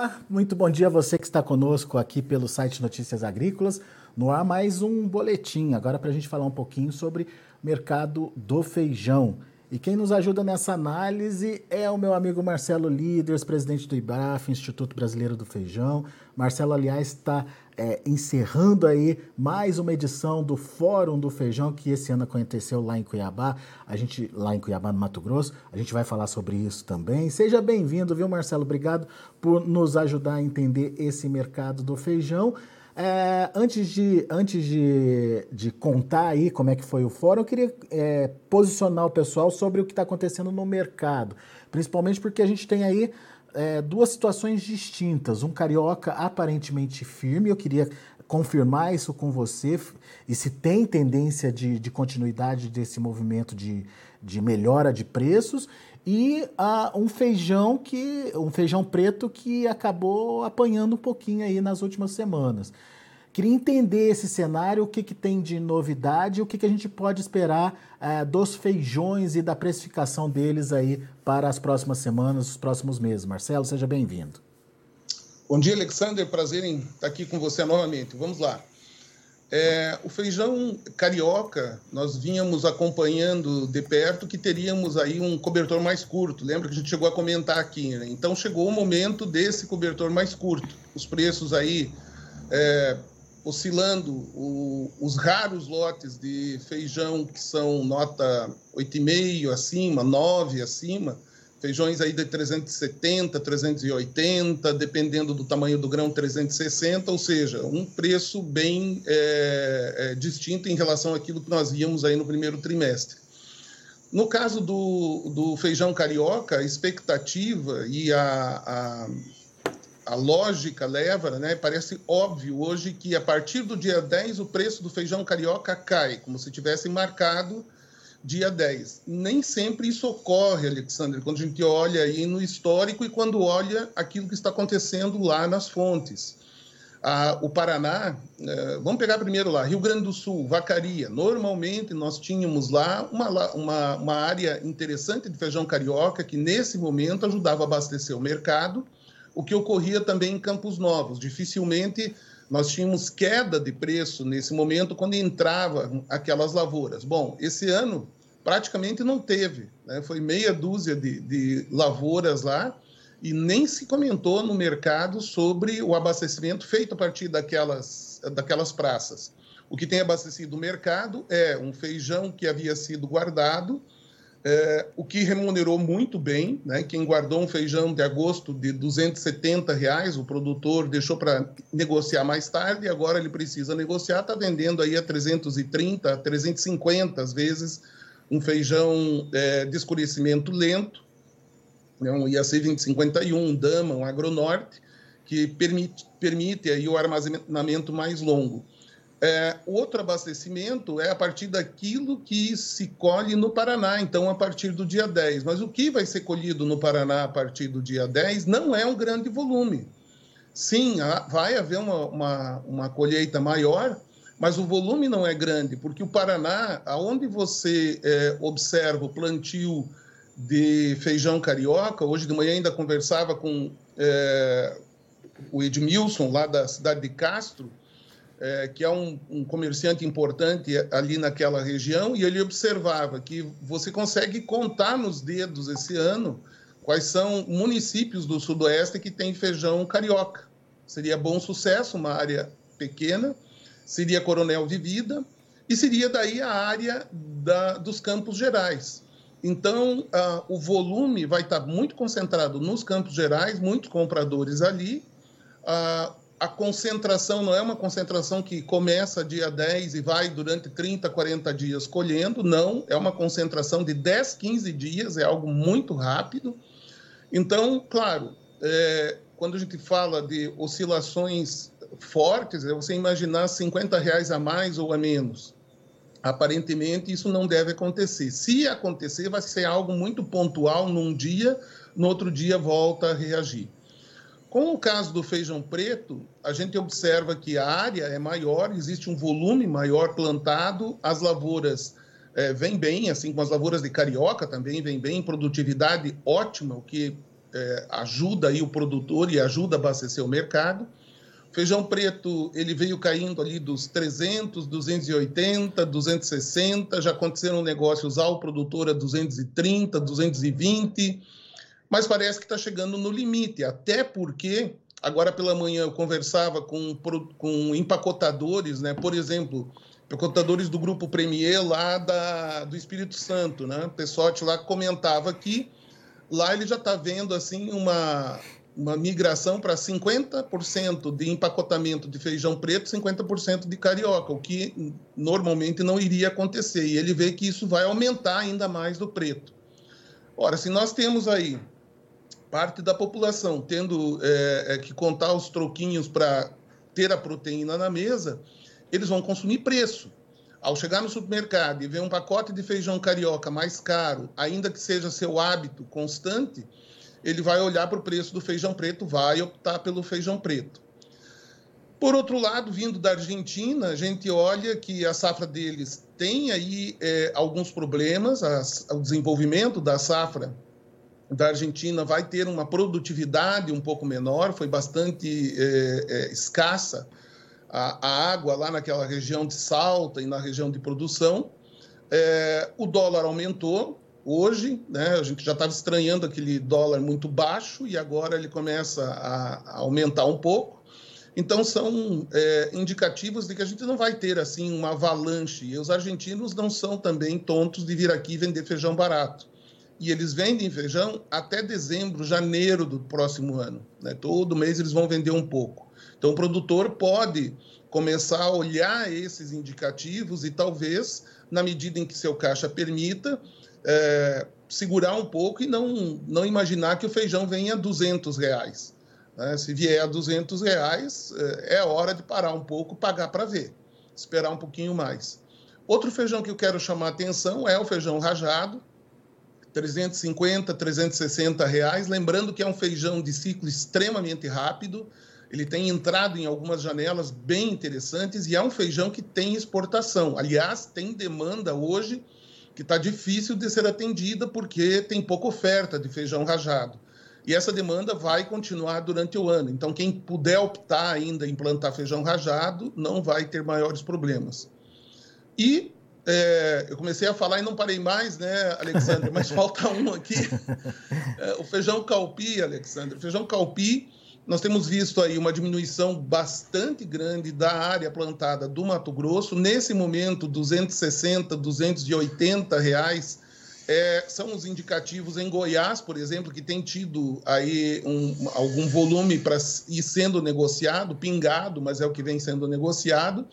Olá, muito bom dia a você que está conosco aqui pelo site Notícias Agrícolas. No ar, mais um boletim, agora para a gente falar um pouquinho sobre o mercado do feijão. E quem nos ajuda nessa análise é o meu amigo Marcelo Líderes, presidente do IBRAF, Instituto Brasileiro do Feijão. Marcelo, aliás, está é, encerrando aí mais uma edição do Fórum do Feijão, que esse ano aconteceu lá em Cuiabá, a gente lá em Cuiabá, no Mato Grosso. A gente vai falar sobre isso também. Seja bem-vindo, viu, Marcelo? Obrigado por nos ajudar a entender esse mercado do feijão. É, antes de, antes de, de contar aí como é que foi o fórum, eu queria é, posicionar o pessoal sobre o que está acontecendo no mercado, principalmente porque a gente tem aí é, duas situações distintas. Um carioca aparentemente firme, eu queria confirmar isso com você e se tem tendência de, de continuidade desse movimento de, de melhora de preços e um feijão que um feijão preto que acabou apanhando um pouquinho aí nas últimas semanas. Queria entender esse cenário, o que, que tem de novidade, o que, que a gente pode esperar uh, dos feijões e da precificação deles aí para as próximas semanas, os próximos meses. Marcelo, seja bem-vindo. Bom dia, Alexander. Prazer em estar aqui com você novamente. Vamos lá. É, o feijão carioca, nós vínhamos acompanhando de perto que teríamos aí um cobertor mais curto. Lembra que a gente chegou a comentar aqui, né? Então chegou o momento desse cobertor mais curto. Os preços aí é, oscilando, o, os raros lotes de feijão que são nota 8,5 acima, 9 acima, feijões aí de 370, 380, dependendo do tamanho do grão, 360, ou seja, um preço bem é, é, distinto em relação àquilo que nós víamos aí no primeiro trimestre. No caso do, do feijão carioca, a expectativa e a, a, a lógica leva, né, parece óbvio hoje que a partir do dia 10 o preço do feijão carioca cai, como se tivesse marcado dia 10. Nem sempre isso ocorre, Alexandre, quando a gente olha aí no histórico e quando olha aquilo que está acontecendo lá nas fontes. Ah, o Paraná, eh, vamos pegar primeiro lá, Rio Grande do Sul, Vacaria. Normalmente nós tínhamos lá uma, uma, uma área interessante de feijão carioca que nesse momento ajudava a abastecer o mercado, o que ocorria também em Campos Novos. Dificilmente nós tínhamos queda de preço nesse momento quando entrava aquelas lavouras. Bom, esse ano praticamente não teve, né? foi meia dúzia de, de lavouras lá e nem se comentou no mercado sobre o abastecimento feito a partir daquelas, daquelas praças. O que tem abastecido o mercado é um feijão que havia sido guardado, é, o que remunerou muito bem. Né? Quem guardou um feijão de agosto de 270 reais, o produtor deixou para negociar mais tarde, e agora ele precisa negociar, está vendendo aí a 330, 350 às vezes, um feijão é, de escurecimento lento, né? um IAC 2051, um Dama, um Agronorte, que permite, permite aí o armazenamento mais longo. É, outro abastecimento é a partir daquilo que se colhe no Paraná, então a partir do dia 10. Mas o que vai ser colhido no Paraná a partir do dia 10 não é um grande volume. Sim, vai haver uma, uma, uma colheita maior, mas o volume não é grande, porque o Paraná, aonde você é, observa o plantio de feijão carioca, hoje de manhã ainda conversava com é, o Edmilson, lá da cidade de Castro, é, que é um, um, comerciante importante ali naquela região, e ele observava que você consegue contar nos dedos esse ano quais são municípios do Sudoeste que têm feijão carioca. Seria Bom Sucesso, uma área pequena, seria Coronel de Vida, e seria daí a área da, dos Campos Gerais. Então, uh, o volume vai estar muito concentrado nos Campos Gerais, muitos compradores ali. Uh, a concentração não é uma concentração que começa dia 10 e vai durante 30, 40 dias colhendo, não, é uma concentração de 10, 15 dias, é algo muito rápido. Então, claro, é, quando a gente fala de oscilações fortes, é você imaginar 50 reais a mais ou a menos. Aparentemente, isso não deve acontecer. Se acontecer, vai ser algo muito pontual num dia, no outro dia volta a reagir. Com o caso do feijão preto, a gente observa que a área é maior, existe um volume maior plantado, as lavouras é, vêm bem, assim como as lavouras de carioca também vêm bem, produtividade ótima, o que é, ajuda aí o produtor e ajuda a abastecer o mercado. Feijão preto, ele veio caindo ali dos 300, 280, 260, já aconteceram negócios ao produtor a 230, 220, mas parece que está chegando no limite, até porque agora pela manhã eu conversava com, com empacotadores, né? por exemplo, empacotadores do Grupo Premier lá da, do Espírito Santo, né? o Pessote lá comentava que lá ele já está vendo assim uma, uma migração para 50% de empacotamento de feijão preto, 50% de carioca, o que normalmente não iria acontecer. E ele vê que isso vai aumentar ainda mais do preto. Ora, se nós temos aí parte da população tendo é, é, que contar os troquinhos para ter a proteína na mesa, eles vão consumir preço. Ao chegar no supermercado e ver um pacote de feijão carioca mais caro, ainda que seja seu hábito constante, ele vai olhar para o preço do feijão preto, vai optar pelo feijão preto. Por outro lado, vindo da Argentina, a gente olha que a safra deles tem aí é, alguns problemas, as, o desenvolvimento da safra da Argentina vai ter uma produtividade um pouco menor, foi bastante é, é, escassa a, a, água lá naquela região de Salta e na região de produção. É, o dólar aumentou hoje, né, a gente já estava estranhando aquele dólar muito baixo e agora ele começa a, aumentar um pouco. Então são é, indicativos de que a gente não vai ter assim uma avalanche. E os argentinos não são também tontos de vir aqui vender feijão barato e eles vendem feijão até dezembro, janeiro do próximo ano. Né? Todo mês eles vão vender um pouco. Então, o produtor pode começar a olhar esses indicativos e talvez, na medida em que seu caixa permita, é, segurar um pouco e não, não imaginar que o feijão venha a 200 reais. Né? Se vier a 200 reais, é, é hora de parar um pouco, pagar para ver, esperar um pouquinho mais. Outro feijão que eu quero chamar atenção é o feijão rajado, 350, 360 reais. Lembrando que é um feijão de ciclo extremamente rápido. Ele tem entrado em algumas janelas bem interessantes e é um feijão que tem exportação. Aliás, tem demanda hoje que está difícil de ser atendida porque tem pouca oferta de feijão rajado. E essa demanda vai continuar durante o ano. Então, quem puder optar ainda em plantar feijão rajado não vai ter maiores problemas. E é, eu comecei a falar e não parei mais, né, Alexandre? Mas falta um aqui. É, o feijão calpi, Alexandre. O feijão calpi, nós temos visto aí uma diminuição bastante grande da área plantada do Mato Grosso. Nesse momento, 260, 280 reais é, são os indicativos em Goiás, por exemplo, que tem tido aí um, algum volume para ir sendo negociado, pingado, mas é o que vem sendo negociado.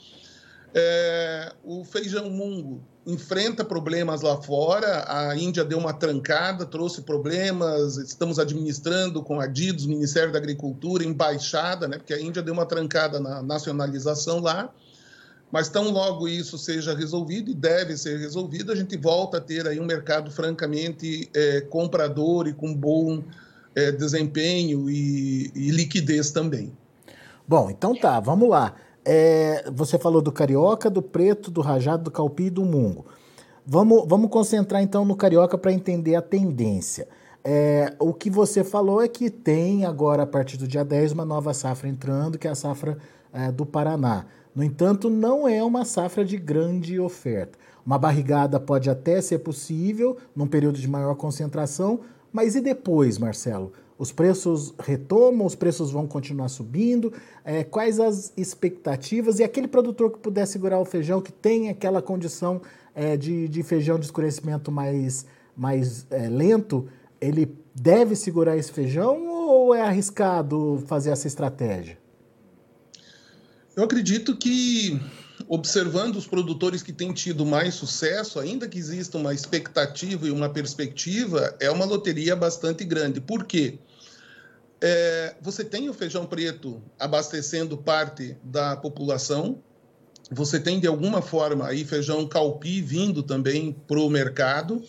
É, o feijão mungo enfrenta problemas lá fora, a Índia deu uma trancada, trouxe problemas, estamos administrando com a DIDOS, Ministério da Agricultura, embaixada, né, porque a Índia deu uma trancada na nacionalização lá, mas tão logo isso seja resolvido, e deve ser resolvido, a gente volta a ter aí um mercado francamente é, comprador e com bom é, desempenho e, e liquidez também. Bom, então tá, vamos lá. É, você falou do carioca, do preto, do rajado, do calpi e do mungo. Vamos, vamos concentrar então no carioca para entender a tendência. É, o que você falou é que tem agora, a partir do dia 10, uma nova safra entrando, que é a safra é, do Paraná. No entanto, não é uma safra de grande oferta. Uma barrigada pode até ser possível num período de maior concentração, mas e depois, Marcelo? Os preços retomam, os preços vão continuar subindo. É, quais as expectativas? E aquele produtor que puder segurar o feijão, que tem aquela condição é, de, de feijão de escurecimento mais, mais é, lento, ele deve segurar esse feijão ou é arriscado fazer essa estratégia? Eu acredito que, observando os produtores que têm tido mais sucesso, ainda que exista uma expectativa e uma perspectiva, é uma loteria bastante grande. Por quê? É, você tem o feijão preto abastecendo parte da população, você tem de alguma forma aí feijão calpi vindo também para o mercado.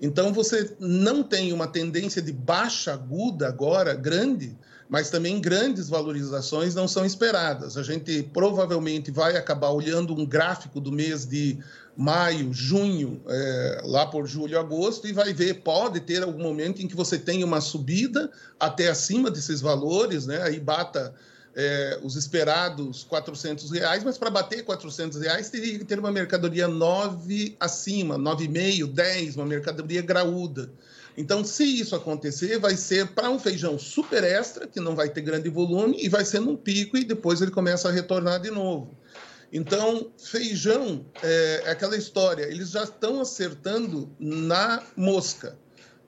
Então você não tem uma tendência de baixa aguda agora grande mas também grandes valorizações não são esperadas. A gente provavelmente vai acabar olhando um gráfico do mês de maio, junho, é, lá por julho, agosto, e vai ver, pode ter algum momento em que você tenha uma subida até acima desses valores, né? aí bata é, os esperados 400 reais, mas para bater 400 reais teria que ter uma mercadoria 9 acima, 9,5, 10, uma mercadoria graúda. Então, se isso acontecer, vai ser para um feijão super extra, que não vai ter grande volume, e vai ser num pico e depois ele começa a retornar de novo. Então, feijão é, é aquela história, eles já estão acertando na mosca.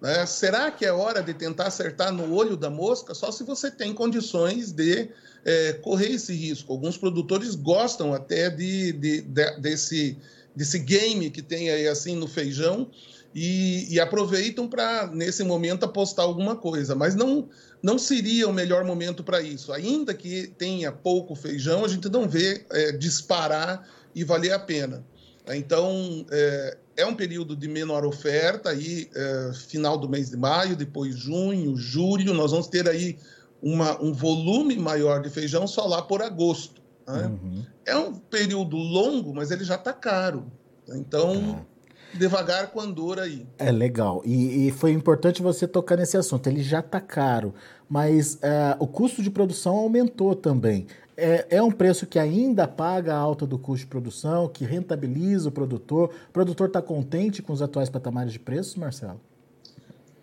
Né? Será que é hora de tentar acertar no olho da mosca? Só se você tem condições de é, correr esse risco. Alguns produtores gostam até de, de, de, desse, desse game que tem aí assim no feijão e, e aproveitam para, nesse momento, apostar alguma coisa. Mas não, não seria o melhor momento para isso. Ainda que tenha pouco feijão, a gente não vê é, disparar e valer a pena. Então, é, é, um período de menor oferta, aí, é, final do mês de maio, depois junho, julho, nós vamos ter aí uma, um volume maior de feijão só lá por agosto. Né? Uhum. É um período longo, mas ele já está caro. Então, é. Devagar com andor aí. É legal. E, e, foi importante você tocar nesse assunto. Ele já está caro, mas é, o custo de produção aumentou também. É, é, um preço que ainda paga a alta do custo de produção, que rentabiliza o produtor. O produtor está contente com os atuais patamares de preços, Marcelo?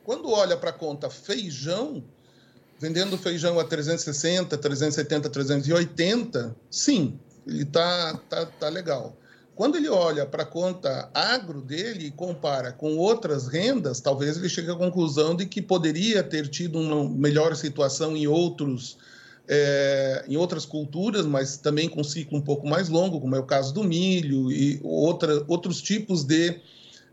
Quando olha para a conta feijão, vendendo feijão a 360, 370, 380, sim, ele está tá, tá legal. Quando ele olha para a conta agro dele e compara com outras rendas, talvez ele chegue à conclusão de que poderia ter tido uma melhor situação em outros é, em outras culturas, mas também com ciclo um pouco mais longo, como é o caso do milho e outra, outros tipos de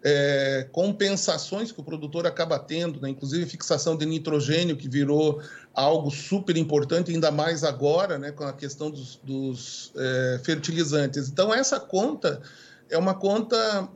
é, compensações que o produtor acaba tendo, né? inclusive fixação de nitrogênio, que virou algo super importante, ainda mais agora, né? com a questão dos, dos é, fertilizantes. Então, essa conta é uma conta,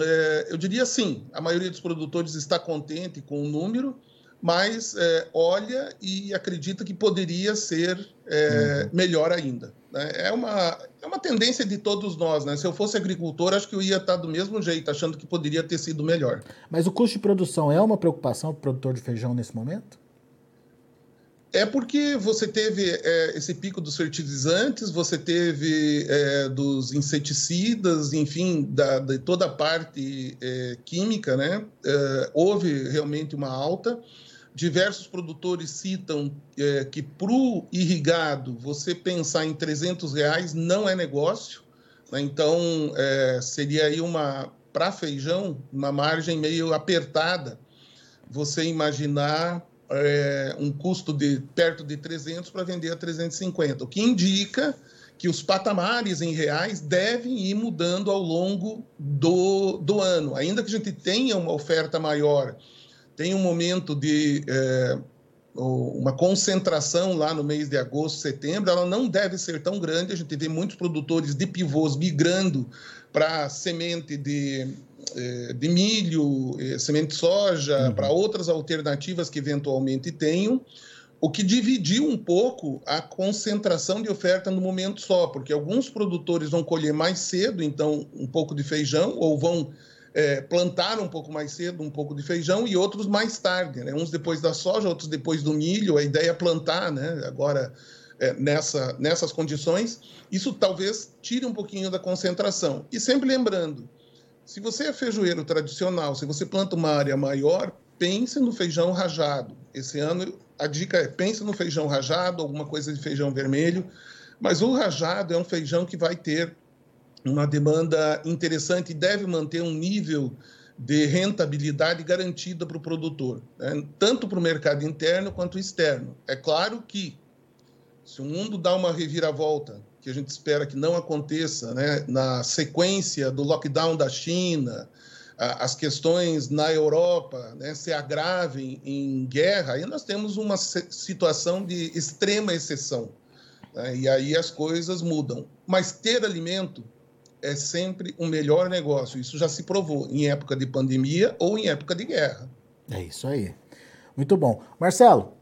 é, eu diria assim, a maioria dos produtores está contente com o número, mas é, olha e acredita que poderia ser é, uhum. melhor ainda. Né? É, uma, é uma tendência de todos nós. Né? Se eu fosse agricultor, acho que eu ia estar do mesmo jeito, achando que poderia ter sido melhor. Mas o custo de produção é uma preocupação para o produtor de feijão nesse momento? É porque você teve é, esse pico dos fertilizantes, você teve é, dos inseticidas, enfim, da, de toda a parte é, química, né? É, houve realmente uma alta. Diversos produtores citam é, que para o irrigado, você pensar em 300 reais não é negócio. Né? Então, é, seria aí uma, para feijão, uma margem meio apertada. Você imaginar é, um custo de perto de 300 para vender a 350, o que indica que os patamares em reais devem ir mudando ao longo do, do ano. Ainda que a gente tenha uma oferta maior tem um momento de é, uma concentração lá no mês de agosto, setembro, ela não deve ser tão grande. A gente vê muitos produtores de pivôs migrando para semente de, é, de milho, é, semente de soja, uhum. para outras alternativas que eventualmente tenham o que dividiu um pouco a concentração de oferta no momento só, porque alguns produtores vão colher mais cedo, então um pouco de feijão, ou vão é, plantaram um pouco mais cedo um pouco de feijão e outros mais tarde, né? uns depois da soja, outros depois do milho. A ideia é plantar né? agora é, nessa, nessas condições. Isso talvez tire um pouquinho da concentração. E sempre lembrando, se você é feijoeiro tradicional, se você planta uma área maior, pense no feijão rajado. Esse ano a dica é pense no feijão rajado, alguma coisa de feijão vermelho, mas o rajado é um feijão que vai ter uma demanda interessante e deve manter um nível de rentabilidade garantida para o produtor, né? tanto para o mercado interno quanto externo. É claro que, se o mundo dá uma reviravolta, que a gente espera que não aconteça, né? na sequência do lockdown da China, as questões na Europa né, se agravem em guerra, aí nós temos uma situação de extrema exceção. Né? E aí as coisas mudam. Mas ter alimento é sempre o melhor negócio. Isso já se provou em época de pandemia ou em época de guerra. É isso aí. Muito bom. Marcelo,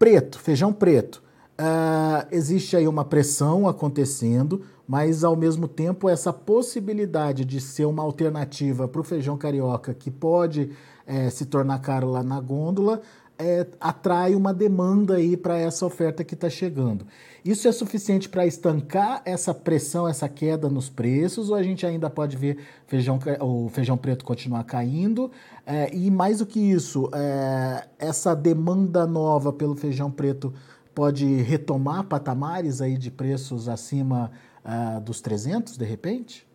Preto, feijão preto. Uh, existe aí uma pressão acontecendo, mas ao mesmo tempo essa possibilidade de ser uma alternativa para o feijão carioca que pode é, se tornar caro lá na gôndola é, atrai uma demanda aí para essa oferta que está chegando. Isso é suficiente para estancar essa pressão, essa queda nos preços, ou a gente ainda pode ver feijão, o feijão preto continuar caindo? É, e mais do que isso, é, essa demanda nova pelo feijão preto pode retomar patamares aí de preços acima uh, dos 300, de repente?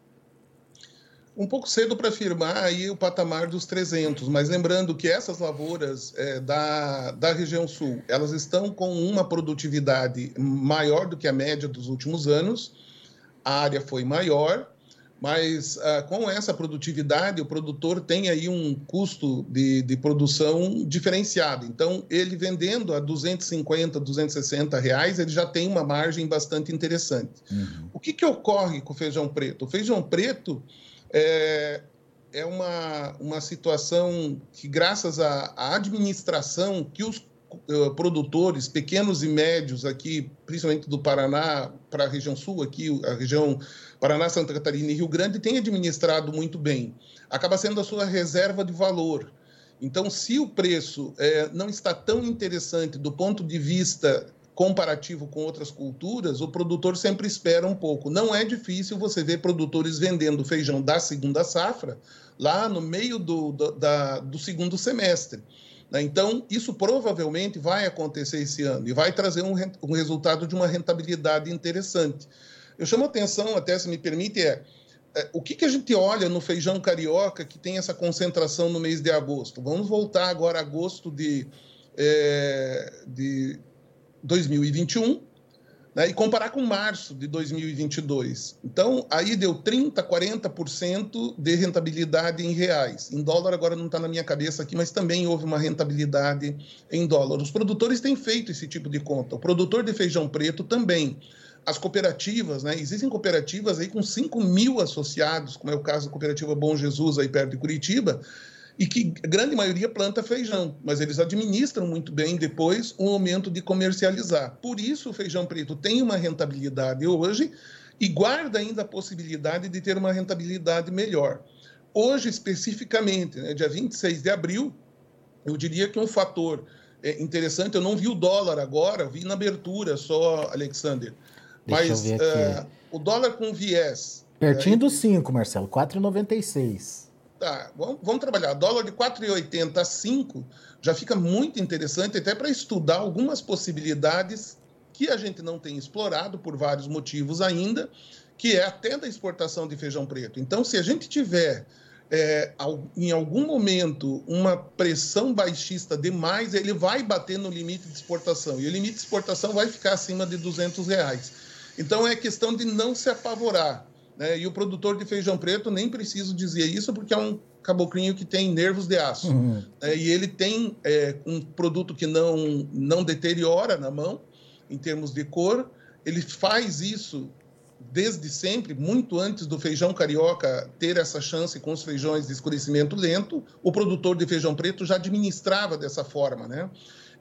Um pouco cedo para afirmar aí o patamar dos 300, mas lembrando que essas lavouras é, da, da região sul, elas estão com uma produtividade maior do que a média dos últimos anos, a área foi maior, mas ah, com essa produtividade, o produtor tem aí um custo de, de produção diferenciado. Então, ele vendendo a 250, 260 reais, ele já tem uma margem bastante interessante. Uhum. O que, que ocorre com o feijão preto? O feijão preto é, é uma, uma situação que, graças à, à administração que os uh, produtores, pequenos e médios aqui, principalmente do Paraná para a região sul, aqui, a região Paraná, Santa Catarina e Rio Grande, têm administrado muito bem. Acaba sendo a sua reserva de valor. Então, se o preço é, não está tão interessante do ponto de vista comparativo com outras culturas, o produtor sempre espera um pouco. Não é difícil você ver produtores vendendo feijão da segunda safra lá no meio do, do, da, do segundo semestre. Né? Então, isso provavelmente vai acontecer esse ano e vai trazer um, um resultado de uma rentabilidade interessante. Eu chamo atenção, até se me permite, é, é o que, que, a gente olha no feijão carioca que tem essa concentração no mês de agosto? Vamos voltar agora a agosto de, é, de 2021 né, e comparar com março de 2022. Então, aí deu 30%, 40% de rentabilidade em reais. Em dólar, agora não está na minha cabeça aqui, mas também houve uma rentabilidade em dólar. Os produtores têm feito esse tipo de conta. O produtor de feijão preto também. As cooperativas, né? Existem cooperativas aí com 5 mil associados, como é o caso da cooperativa Bom Jesus, aí perto de Curitiba, e que a grande maioria planta feijão, mas eles administram muito bem depois o momento de comercializar. Por isso o feijão preto tem uma rentabilidade hoje e guarda ainda a possibilidade de ter uma rentabilidade melhor. Hoje, especificamente, né, dia 26 de abril, eu diria que um fator é, interessante, eu não vi o dólar agora, vi na abertura só, Alexander. Deixa mas uh, o dólar com viés. Pertinho é, dos 5, Marcelo, 4,96. Tá, vamos, vamos trabalhar. Dólar de 4,80 a 5 já fica muito interessante até para estudar algumas possibilidades que a gente não tem explorado por vários motivos ainda, que é até da exportação de feijão preto. Então, se a gente tiver é, em algum momento uma pressão baixista demais, ele vai bater no limite de exportação e o limite de exportação vai ficar acima de 200 reais. Então é questão de não se apavorar. Né? E o produtor de feijão preto, nem preciso dizer isso, porque é um caboclinho que tem nervos de aço. Uhum. É, e ele tem é, um produto que não, não deteriora na mão, em termos de cor. Ele faz isso desde sempre, muito antes do feijão carioca ter essa chance com os feijões de escurecimento lento, o produtor de feijão preto já administrava dessa forma, né?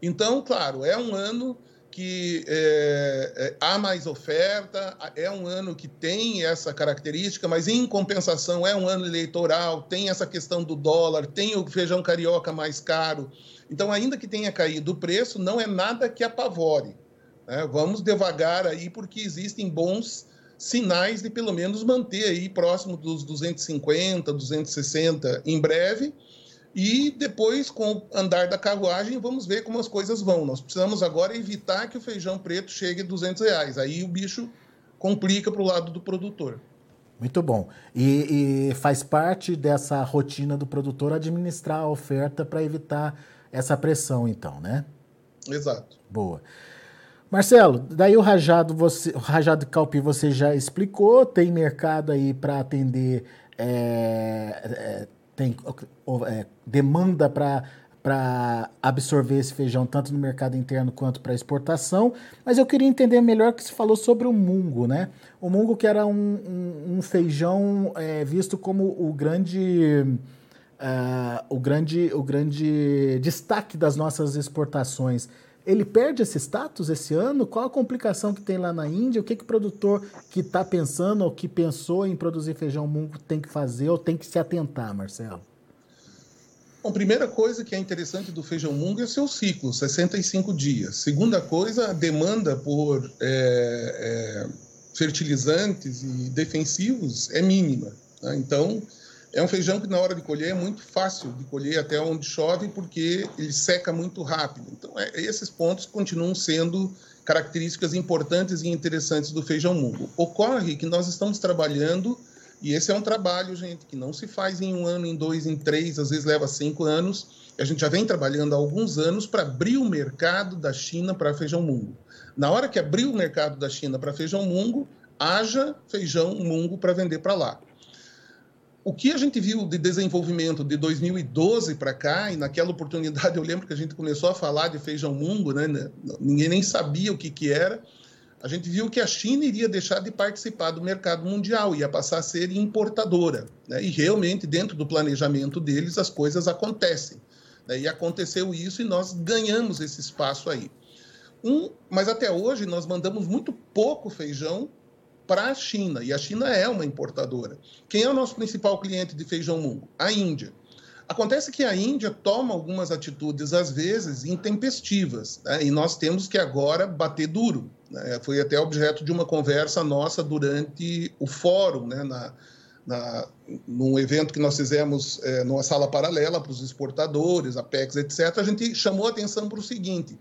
Então, claro, é um ano que é, é, há mais oferta, é um ano que tem essa característica, mas em compensação é um ano eleitoral, tem essa questão do dólar, tem o feijão carioca mais caro. Então, ainda que tenha caído o preço, não é nada que apavore. Né? Vamos devagar aí, porque existem bons sinais de pelo menos manter aí próximo dos 250, 260 em breve e depois, com o andar da carruagem, vamos ver como as coisas vão. Nós precisamos agora evitar que o feijão preto chegue a 200 reais. Aí o bicho complica para o lado do produtor. Muito bom. E, e, faz parte dessa rotina do produtor administrar a oferta para evitar essa pressão, então, né? Exato. Boa. Marcelo, daí o rajado, você, o rajado calpi você já explicou, tem mercado aí para atender é, é, tem é, demanda para absorver esse feijão, tanto no mercado interno quanto para exportação. Mas eu queria entender melhor o que se falou sobre o mungo, né? O mungo que era um, um, um feijão é, visto como o grande, uh, o grande, o grande destaque das nossas exportações. Ele perde esse status esse ano? Qual a complicação que tem lá na Índia? O que, que o produtor que está pensando ou que pensou em produzir feijão mungo tem que fazer ou tem que se atentar, Marcelo? Bom, primeira coisa que é interessante do feijão mungo é o seu ciclo, 65 dias. Segunda coisa, a demanda por é, é, fertilizantes e defensivos é mínima. Né? Então, é um feijão que na hora de colher é muito fácil de colher até onde chove, porque ele seca muito rápido. Então, é, esses pontos continuam sendo características importantes e interessantes do feijão mungo. Ocorre que nós estamos trabalhando, e esse é um trabalho, gente, que não se faz em um ano, em dois, em três, às vezes leva cinco anos. A gente já vem trabalhando há alguns anos para abrir o mercado da China para feijão mungo. Na hora que abrir o mercado da China para feijão mungo, haja feijão mungo para vender para lá o que a gente viu de desenvolvimento de 2012 para cá, e naquela oportunidade eu lembro que a gente começou a falar de feijão mungo, né? ninguém nem sabia o que, que era, a gente viu que a China iria deixar de participar do mercado mundial, ia passar a ser importadora. Né? E realmente, dentro do planejamento deles, as coisas acontecem. Né? E aconteceu isso e nós ganhamos esse espaço aí. Um, mas até hoje nós mandamos muito pouco feijão para a China, e a China é uma importadora. Quem é o nosso principal cliente de feijão mungo? A Índia. Acontece que a Índia toma algumas atitudes, às vezes, intempestivas, né? e nós temos que agora bater duro. Né? Foi até objeto de uma conversa nossa durante o fórum, né? na, na, num evento que nós fizemos é, numa sala paralela para os exportadores, Apex, etc. A gente chamou a atenção para o seguinte: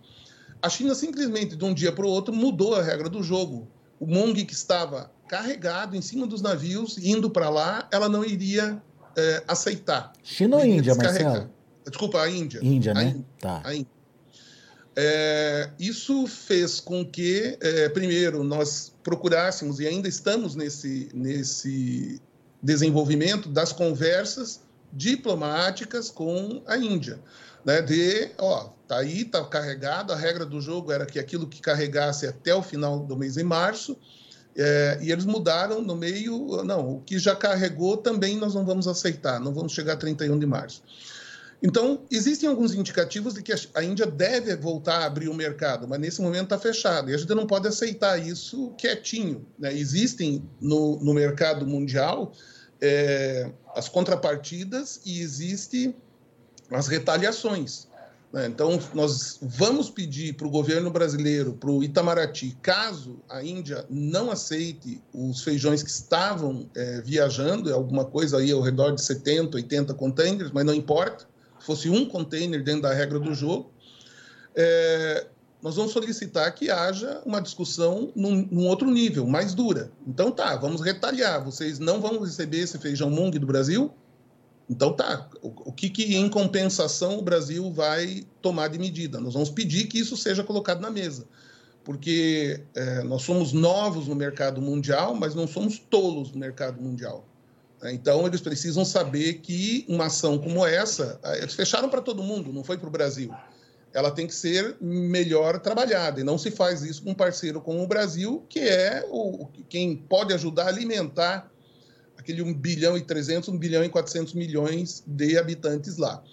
a China simplesmente, de um dia para o outro, mudou a regra do jogo o Mong que estava carregado em cima dos navios, indo para lá, ela não iria é, aceitar. China ou Índia, Marcelo? Desculpa, a Índia. Índia, né? Índia. Tá. Índia. É, isso fez com que, é, primeiro, nós procurássemos, e ainda estamos nesse, nesse desenvolvimento das conversas diplomáticas com a Índia né, de, ó, tá aí, tá carregado, a regra do jogo era que aquilo que carregasse até o final do mês de março, é, e eles mudaram no meio, não, o que já carregou também nós não vamos aceitar, não vamos chegar a 31 de março. Então, existem alguns indicativos de que a Índia deve voltar a abrir o mercado, mas nesse momento está fechado. E a gente não pode aceitar isso quietinho. Né? Existem no, no mercado mundial é, as contrapartidas e existe as retaliações. Né? Então, nós vamos pedir para o governo brasileiro, para o Itamaraty, caso a Índia não aceite os feijões que estavam é, viajando, é alguma coisa aí ao redor de 70, 80 containers, mas não importa, fosse um container dentro da regra do jogo, é, nós vamos solicitar que haja uma discussão num, num, outro nível, mais dura. Então tá, vamos retalhar. Vocês não vão receber esse feijão mung do Brasil? Então tá, o, o que, que em compensação o Brasil vai tomar de medida? Nós vamos pedir que isso seja colocado na mesa, porque é, nós somos novos no mercado mundial, mas não somos tolos no mercado mundial. Né? Então eles precisam saber que uma ação como essa, eles fecharam para todo mundo, não foi para o Brasil. Ela tem que ser melhor trabalhada e não se faz isso com um parceiro como o Brasil, que é o, quem pode ajudar a alimentar aquele 1 bilhão e 300, 1 bilhão e 400 milhões de habitantes lá.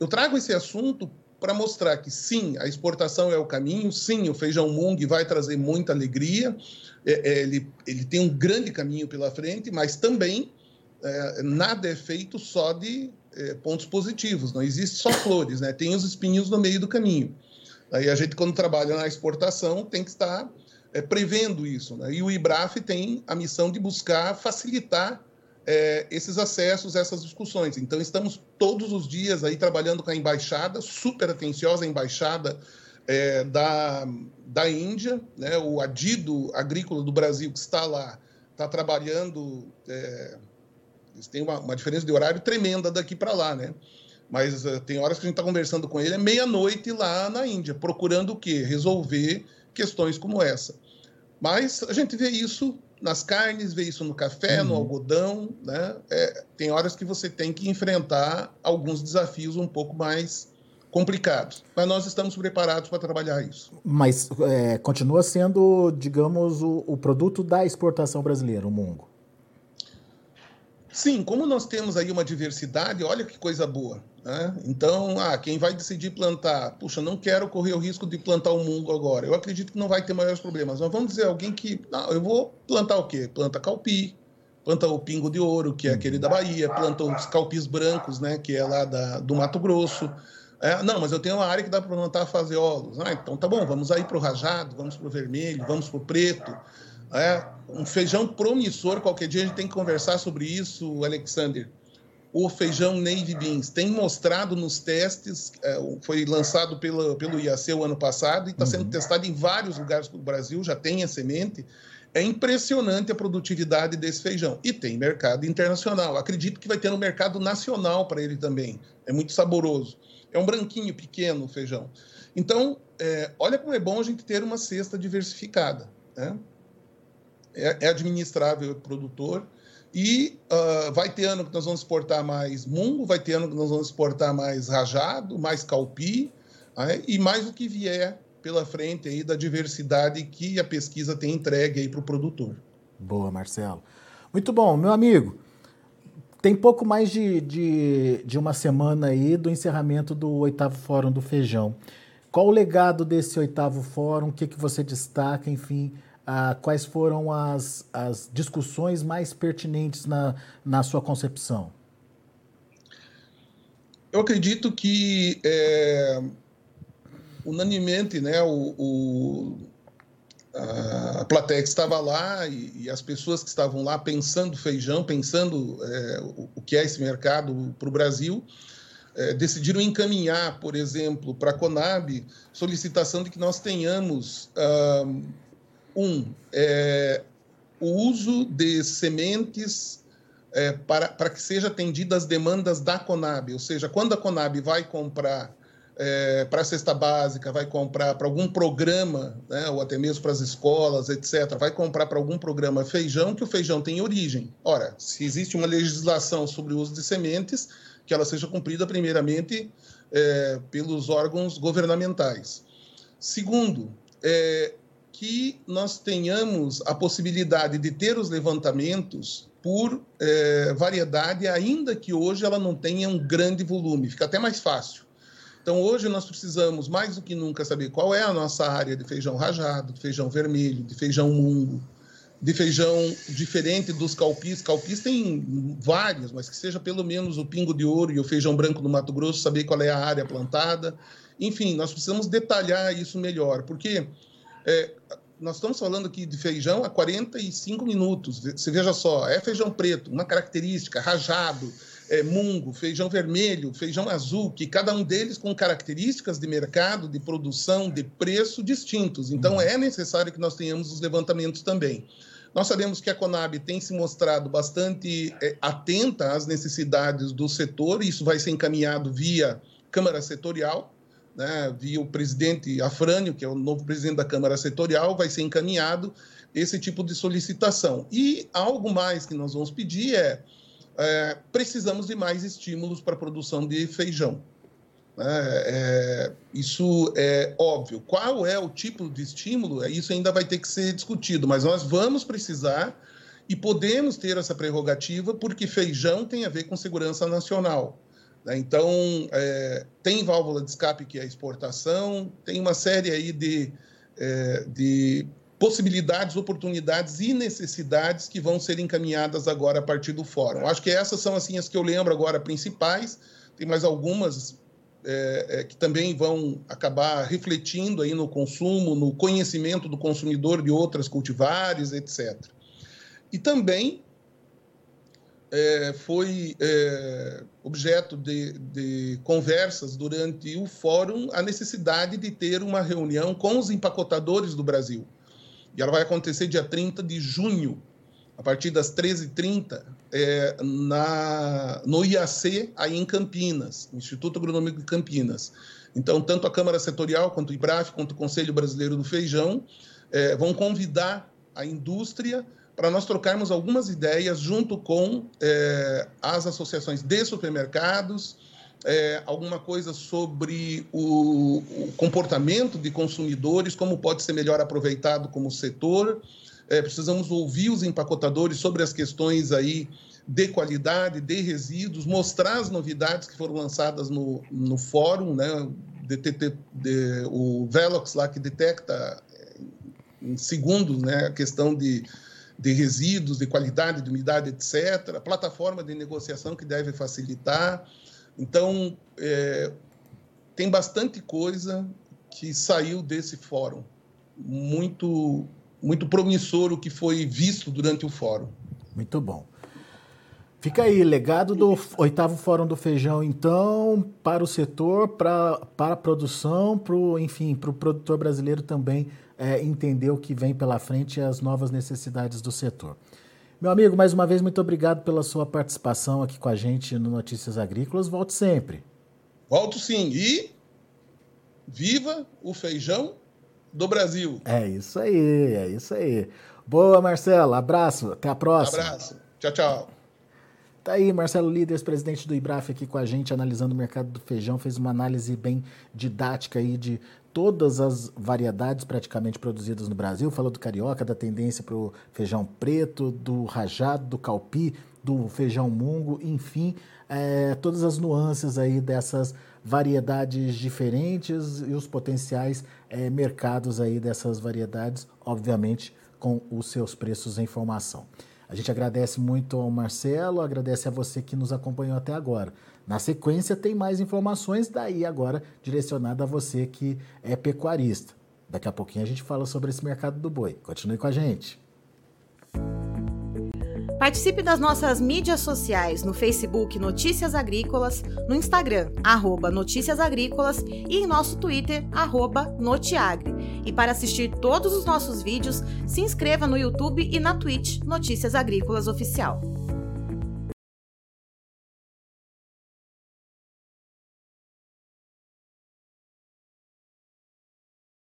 Eu trago esse assunto para mostrar que sim, a exportação é o caminho, sim, o feijão mung vai trazer muita alegria, é, é, ele, ele tem um grande caminho pela frente, mas também é, nada é feito só de é, pontos positivos, não existe só flores, né? tem os espinhos no meio do caminho. Aí a gente, quando trabalha na exportação, tem que estar é, prevendo isso. Né? E o IBRAF tem a missão de buscar facilitar é, esses acessos, essas discussões. Então, estamos todos os dias aí trabalhando com a embaixada, super atenciosa embaixada é, da, da Índia, né? o Adido Agrícola do Brasil, que está lá, está trabalhando. É, eles têm uma, uma, diferença de horário tremenda daqui para lá, né? Mas uh, tem horas que a gente está conversando com ele, é meia-noite lá na Índia, procurando o quê? Resolver questões como essa. Mas a gente vê isso nas carnes, vê isso no café, uhum. no algodão, né? É, tem horas que você tem que enfrentar alguns desafios um pouco mais complicados, mas nós estamos preparados para trabalhar isso. Mas é, continua sendo, digamos, o, o, produto da exportação brasileira, o mungo. Sim, como nós temos aí uma diversidade, olha que coisa boa. Né? Então, ah, quem vai decidir plantar, puxa, não quero correr o risco de plantar o mungo agora. Eu acredito que não vai ter maiores problemas. Mas vamos dizer alguém que, não, eu vou plantar o quê? Planta calpi, planta o pingo de ouro, que é aquele da Bahia, planta os calpis brancos, né, que é lá da, do Mato Grosso. É, não, mas eu tenho uma área que dá para plantar fazeolos. Ah, então tá bom, vamos aí para o rajado, vamos para o vermelho, vamos para o preto. É, um feijão promissor, qualquer dia a gente tem que conversar sobre isso, Alexander. O feijão Navy Beans tem mostrado nos testes, é, foi lançado pelo, pelo IAC o ano passado e está sendo uhum. testado em vários lugares do Brasil, já tem a semente. É impressionante a produtividade desse feijão. E tem mercado internacional. Acredito que vai ter no mercado nacional para ele também. É muito saboroso. É um branquinho pequeno o feijão. Então, é, olha como é bom a gente ter uma cesta diversificada. Né? é, é administrável o produtor. E uh, vai ter ano que nós vamos exportar mais mungo, vai ter ano que nós vamos exportar mais rajado, mais calpi, né? e mais o que vier pela frente aí da diversidade que a pesquisa tem entregue aí para o produtor. Boa, Marcelo. Muito bom, meu amigo. Tem pouco mais de, de, de uma semana aí do encerramento do oitavo Fórum do Feijão. Qual o legado desse oitavo fórum? O que, que você destaca? Enfim, ah, quais foram as, as discussões mais pertinentes na, na sua concepção? Eu acredito que é, unanimemente, né, o, o, a plateia que estava lá e, e, as pessoas que estavam lá pensando feijão, pensando é, o, o, que é esse mercado para o Brasil, é, decidiram encaminhar, por exemplo, para a Conab solicitação de que nós tenhamos ah, um, é, o uso de sementes é, para, para que seja atendida as demandas da Conab, ou seja, quando a Conab vai comprar é, para a cesta básica, vai comprar para algum programa, né, ou até mesmo para as escolas, etc., vai comprar para algum programa feijão, que o feijão tem origem. Ora, se existe uma legislação sobre o uso de sementes, que ela seja cumprida primeiramente é, pelos órgãos governamentais. Segundo, é, que nós tenhamos a possibilidade de ter os levantamentos por é, variedade, ainda que hoje ela não tenha um grande volume, fica até mais fácil. Então, hoje nós precisamos, mais do que nunca, saber qual é a nossa área de feijão rajado, de feijão vermelho, de feijão mungo, de feijão diferente dos calpis. Calpis tem vários, mas que seja pelo menos o pingo de ouro e o feijão branco no Mato Grosso, saber qual é a área plantada. Enfim, nós precisamos detalhar isso melhor, porque é, nós estamos falando aqui de feijão a 45 minutos. Você veja só, é feijão preto, uma característica, rajado, é, mungo, feijão vermelho, feijão azul, que cada um deles com características de mercado, de produção, de preço distintos. Então, é necessário que nós tenhamos os levantamentos também. Nós sabemos que a Conab tem se mostrado bastante é, atenta às necessidades do setor, e isso vai ser encaminhado via Câmara Setorial, né, via o presidente Afrânio, que é o novo presidente da Câmara Setorial, vai ser encaminhado esse tipo de solicitação. E algo mais que nós vamos pedir é, é precisamos de mais estímulos para a produção de feijão. É, é, isso é óbvio. Qual é o tipo de estímulo? É, isso ainda vai ter que ser discutido, mas nós vamos precisar e podemos ter essa prerrogativa porque feijão tem a ver com segurança nacional. Né? Então, é, tem válvula de escape que é exportação, tem uma série aí de, é, de possibilidades, oportunidades e necessidades que vão ser encaminhadas agora a partir do fórum. Acho que essas são assim as que eu lembro agora principais. Tem mais algumas é, é, que também vão acabar refletindo aí no consumo, no conhecimento do consumidor de outras cultivares, etc. E também é, foi é, objeto de, de, conversas durante o fórum a necessidade de ter uma reunião com os empacotadores do Brasil. E ela vai acontecer dia 30 de junho, a partir das 13h30, é, na, no IAC, aí em Campinas, Instituto Agronômico de Campinas. Então, tanto a Câmara Setorial, quanto o IBRAF, quanto o Conselho Brasileiro do Feijão, é, vão convidar a indústria para nós trocarmos algumas ideias junto com é, as associações de supermercados, é, alguma coisa sobre o, o, comportamento de consumidores, como pode ser melhor aproveitado como setor. É, precisamos ouvir os empacotadores sobre as questões aí de qualidade, de resíduos, mostrar as novidades que foram lançadas no, no fórum, né? DTT, de, o Velox lá que detecta eh, em segundos né, a questão de, de resíduos, de qualidade, de umidade, etc. Plataforma de negociação que deve facilitar. Então, é, tem bastante coisa que saiu desse fórum. Muito, muito promissor o que foi visto durante o fórum. Muito bom. Fica aí, legado do oitavo Fórum do Feijão, então, para o setor, para, para a produção, pro, enfim, para o produtor brasileiro também é, entender o que vem pela frente e as novas necessidades do setor. Meu amigo, mais uma vez, muito obrigado pela sua participação aqui com a gente no Notícias Agrícolas. Volte sempre. Volto sim. E viva o feijão do Brasil. É isso aí, é isso aí. Boa, Marcelo. Abraço. Até a próxima. Abraço. Tchau, tchau. Tá aí, Marcelo Líderes, presidente do IBRAF aqui com a gente, analisando o mercado do feijão, fez uma análise bem didática aí de todas as variedades praticamente produzidas no Brasil, falou do carioca, da tendência para o feijão preto, do rajado, do calpi, do feijão mungo, enfim, é, todas as nuances aí dessas variedades diferentes e os potenciais é, mercados aí dessas variedades, obviamente com os seus preços em formação. A gente agradece muito ao Marcelo, agradece a você que nos acompanhou até agora. Na sequência, tem mais informações, daí agora direcionada a você que é pecuarista. Daqui a pouquinho a gente fala sobre esse mercado do boi. Continue com a gente. Participe das nossas mídias sociais no Facebook Notícias Agrícolas, no Instagram, arroba Notícias Agrícolas e em nosso Twitter, arroba Notiagre. E para assistir todos os nossos vídeos, se inscreva no YouTube e na Twitch Notícias Agrícolas Oficial.